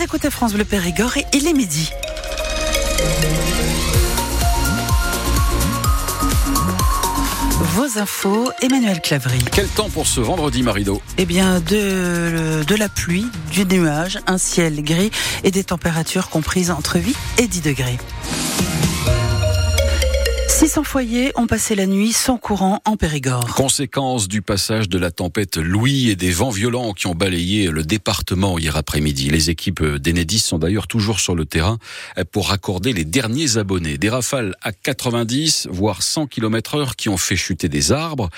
Écoutez France Bleu Périgord et il est midi. Vos infos, Emmanuel Clavry. Quel temps pour ce vendredi, Marido Eh bien, de, de la pluie, du nuage, un ciel gris et des températures comprises entre 8 et 10 degrés. 600 foyers ont passé la nuit sans courant en Périgord. Conséquence du passage de la tempête Louis et des vents violents qui ont balayé le département hier après-midi. Les équipes d'Enedis sont d'ailleurs toujours sur le terrain pour raccorder les derniers abonnés. Des rafales à 90, voire 100 km heure qui ont fait chuter des arbres,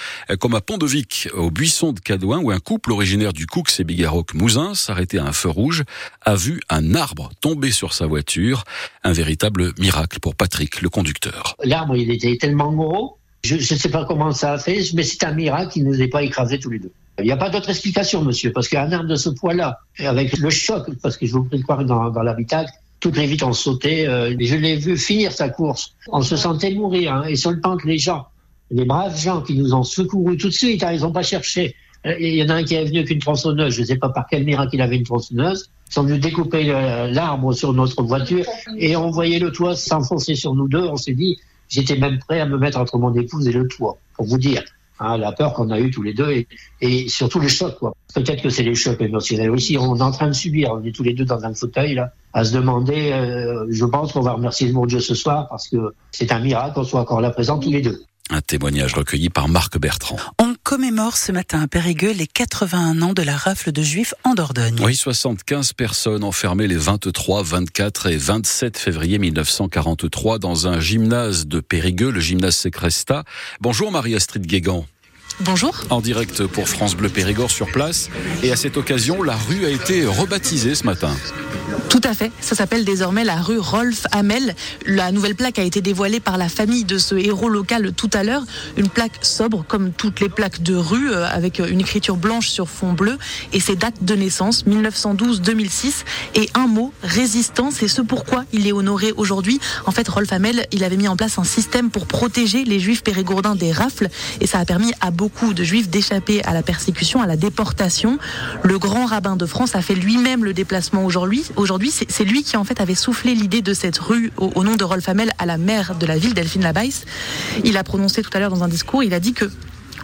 comme à Pont-de-Vic, au buisson de Cadouin, où un couple originaire du Coux et Bigarroc Mouzin s'arrêtait à un feu rouge, a vu un arbre tomber sur sa voiture. Un véritable miracle pour Patrick, le conducteur. L'arbre, il était tellement gros, je ne sais pas comment ça a fait, mais c'est un miracle qu'il ne nous ait pas écrasés tous les deux. Il n'y a pas d'autre explication, monsieur, parce qu'un arbre de ce poids-là, avec le choc, parce que je vous prie de croire dans, dans l'habitacle, toutes les vitres ont sauté. Euh, je l'ai vu finir sa course. On se sentait mourir. Hein, et sur le temps que les gens, les braves gens qui nous ont secourus tout de suite, hein, ils n'ont pas cherché. Euh, Il y en a un qui est venu avec une tronçonneuse, je ne sais pas par quel miracle il avait une tronçonneuse. Ils sont venus découper l'arbre sur notre voiture et on voyait le toit s'enfoncer sur nous deux. On s'est dit, J'étais même prêt à me mettre entre mon épouse et le toit, pour vous dire. Hein, la peur qu'on a eue tous les deux et, surtout les chocs. Quoi. Peut-être que c'est les chocs émotionnels aussi. On est en train de subir. On est tous les deux dans un fauteuil à se demander. Euh, je pense qu'on va remercier le bon Dieu ce soir parce que c'est un miracle qu'on soit encore là présents tous les deux. Un témoignage recueilli par Marc Bertrand. Commémore ce matin à Périgueux les 81 ans de la rafle de juifs en Dordogne. Oui, 75 personnes enfermées les 23, 24 et 27 février 1943 dans un gymnase de Périgueux, le gymnase Secresta. Bonjour Marie-Astrid Guégan. Bonjour. En direct pour France Bleu Périgord sur place. Et à cette occasion, la rue a été rebaptisée ce matin. Tout à fait. Ça s'appelle désormais la rue Rolf Hamel. La nouvelle plaque a été dévoilée par la famille de ce héros local tout à l'heure. Une plaque sobre, comme toutes les plaques de rue, euh, avec une écriture blanche sur fond bleu. Et ses dates de naissance, 1912-2006. Et un mot, résistance. C'est ce pourquoi il est honoré aujourd'hui. En fait, Rolf Hamel, il avait mis en place un système pour protéger les juifs périgourdins des rafles. Et ça a permis à beaucoup de juifs d'échapper à la persécution, à la déportation. Le grand rabbin de France a fait lui-même le déplacement aujourd'hui. Aujourd'hui, c'est lui qui en fait avait soufflé l'idée de cette rue au, nom de Rolf Hamel à la maire de la ville, Delphine Labaisse. Il a prononcé tout à l'heure dans un discours, il a dit que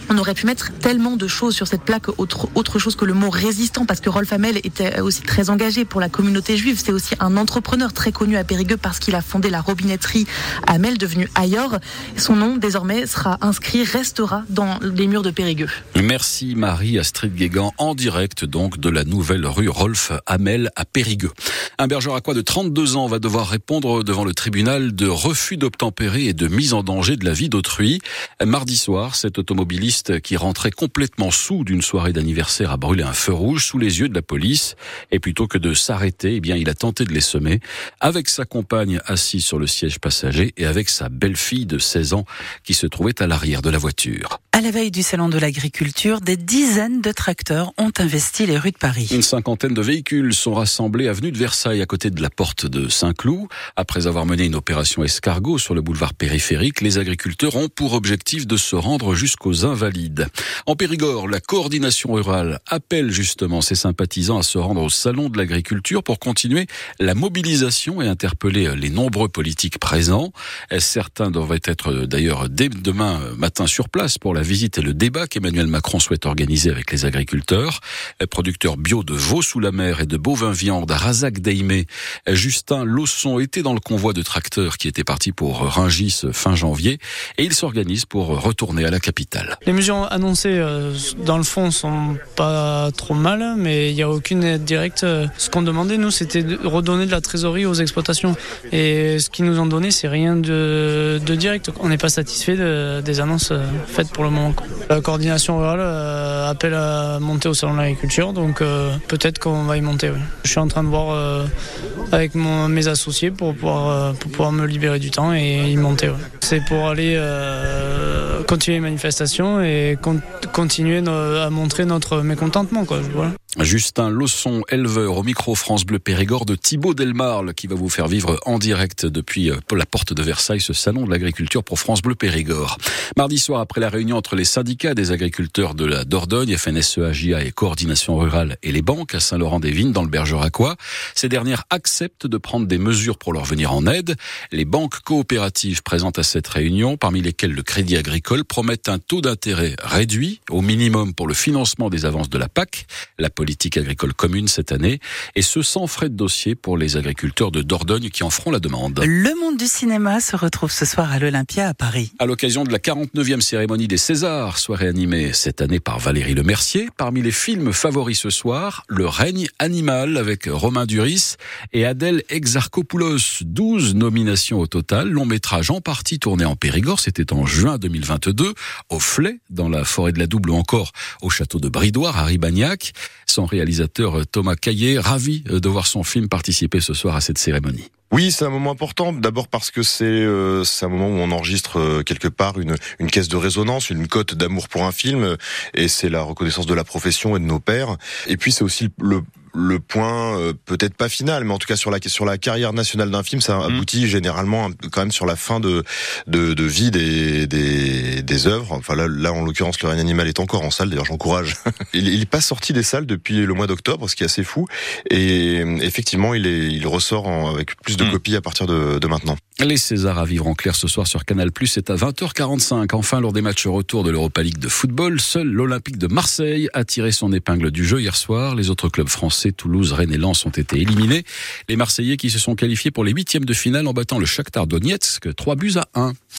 on aurait pu mettre tellement de choses sur cette plaque, autre, autre chose que le mot résistant, parce que Rolf Hamel était aussi très engagé pour la communauté juive. C'est aussi un entrepreneur très connu à Périgueux parce qu'il a fondé la robinetterie Hamel, devenue Ayor. Son nom, désormais, sera inscrit, restera dans les murs de Périgueux. Merci Marie Astrid Guégan, en direct donc de la nouvelle rue Rolf Hamel à Périgueux. Un bergeracois de 32 ans va devoir répondre devant le tribunal de refus d'obtempérer et de mise en danger de la vie d'autrui. Mardi soir, cet automobiliste qui rentrait complètement sous d'une soirée d'anniversaire a brûlé un feu rouge sous les yeux de la police et plutôt que de s'arrêter, eh bien il a tenté de les semer avec sa compagne assise sur le siège passager et avec sa belle-fille de 16 ans qui se trouvait à l'arrière de la voiture. À la veille du salon de l'agriculture, des dizaines de tracteurs ont investi les rues de Paris. Une cinquantaine de véhicules sont rassemblés avenue de Versailles à côté de la porte de Saint-Cloud. Après avoir mené une opération escargot sur le boulevard périphérique, les agriculteurs ont pour objectif de se rendre jusqu'aux invalides en Périgord, la coordination rurale appelle justement ses sympathisants à se rendre au salon de l'agriculture pour continuer la mobilisation et interpeller les nombreux politiques présents. Certains devraient être d'ailleurs dès demain matin sur place pour la visite et le débat qu'Emmanuel Macron souhaite organiser avec les agriculteurs. Producteurs bio de veau sous la mer et de bovins viande à Razak Deimé, Justin Lausson était dans le convoi de tracteurs qui était parti pour Ringis fin janvier et il s'organise pour retourner à la capitale. Les mesures annoncées euh, dans le fond sont pas trop mal, mais il n'y a aucune aide directe. Ce qu'on demandait, nous, c'était de redonner de la trésorerie aux exploitations. Et ce qu'ils nous ont donné, c'est rien de, direct. On n'est pas satisfait de, des annonces euh, faites pour le moment. La coordination rurale euh, appelle à monter au salon de l'agriculture, donc peut-être qu'on va y monter. Je suis en train de voir avec mon, mes associés pour pouvoir, me libérer du temps et y monter. C'est pour aller continuer les manifestations et continuer à montrer notre mécontentement. Quoi. Voilà. Justin Losson, éleveur au micro France Bleu Périgord de Thibaut Delmarle, qui va vous faire vivre en direct depuis euh, la porte de Versailles ce salon de l'agriculture pour France Bleu Périgord. Mardi soir, après la réunion entre les syndicats des agriculteurs de la Dordogne, FNSEA, JA et Coordination Rurale et les banques à Saint-Laurent-des-Vignes dans le Bergeracois, ces dernières acceptent de prendre des mesures pour leur venir en aide. Les banques coopératives présentes à cette réunion, parmi lesquelles le Crédit Agricole, promettent un taux d'intérêt réduit au minimum pour le financement des avances de la PAC. La politique agricole commune cette année, et ce sans frais de dossier pour les agriculteurs de Dordogne qui en feront la demande. Le monde du cinéma se retrouve ce soir à l'Olympia à Paris. À l'occasion de la 49e cérémonie des Césars, soirée animée cette année par Valérie Lemercier, parmi les films favoris ce soir, Le règne animal avec Romain Duris et Adèle Exarchopoulos. 12 nominations au total, long métrage en partie tourné en Périgord, c'était en juin 2022, au Flay, dans la forêt de la Double ou encore au château de Bridoire à Ribagnac. Son réalisateur Thomas Caillet, ravi de voir son film participer ce soir à cette cérémonie. Oui, c'est un moment important. D'abord parce que c'est euh, un moment où on enregistre euh, quelque part une, caisse de résonance, une cote d'amour pour un film, et c'est la reconnaissance de la profession et de nos pères. Et puis c'est aussi le point euh, peut-être pas final, mais en tout cas sur la sur la carrière nationale d'un film, ça mm. aboutit généralement quand même sur la fin de de, de vie des, des, des œuvres. Enfin là, là en l'occurrence, le règne animal est encore en salle. D'ailleurs, j'encourage. il, il est pas sorti des salles depuis le mois d'octobre, ce qui est assez fou. Et effectivement, il est il ressort avec plus de mm. copies à partir de, de maintenant. Les Césars à vivre en clair ce soir sur Canal+, c'est à 20h45. Enfin, lors des matchs retour de l'Europa League de football, seul l'Olympique de Marseille a tiré son épingle du jeu hier soir. Les autres clubs français, Toulouse, Rennes et Lens ont été éliminés. Les Marseillais qui se sont qualifiés pour les huitièmes de finale en battant le Shakhtar Donetsk, 3 buts à 1.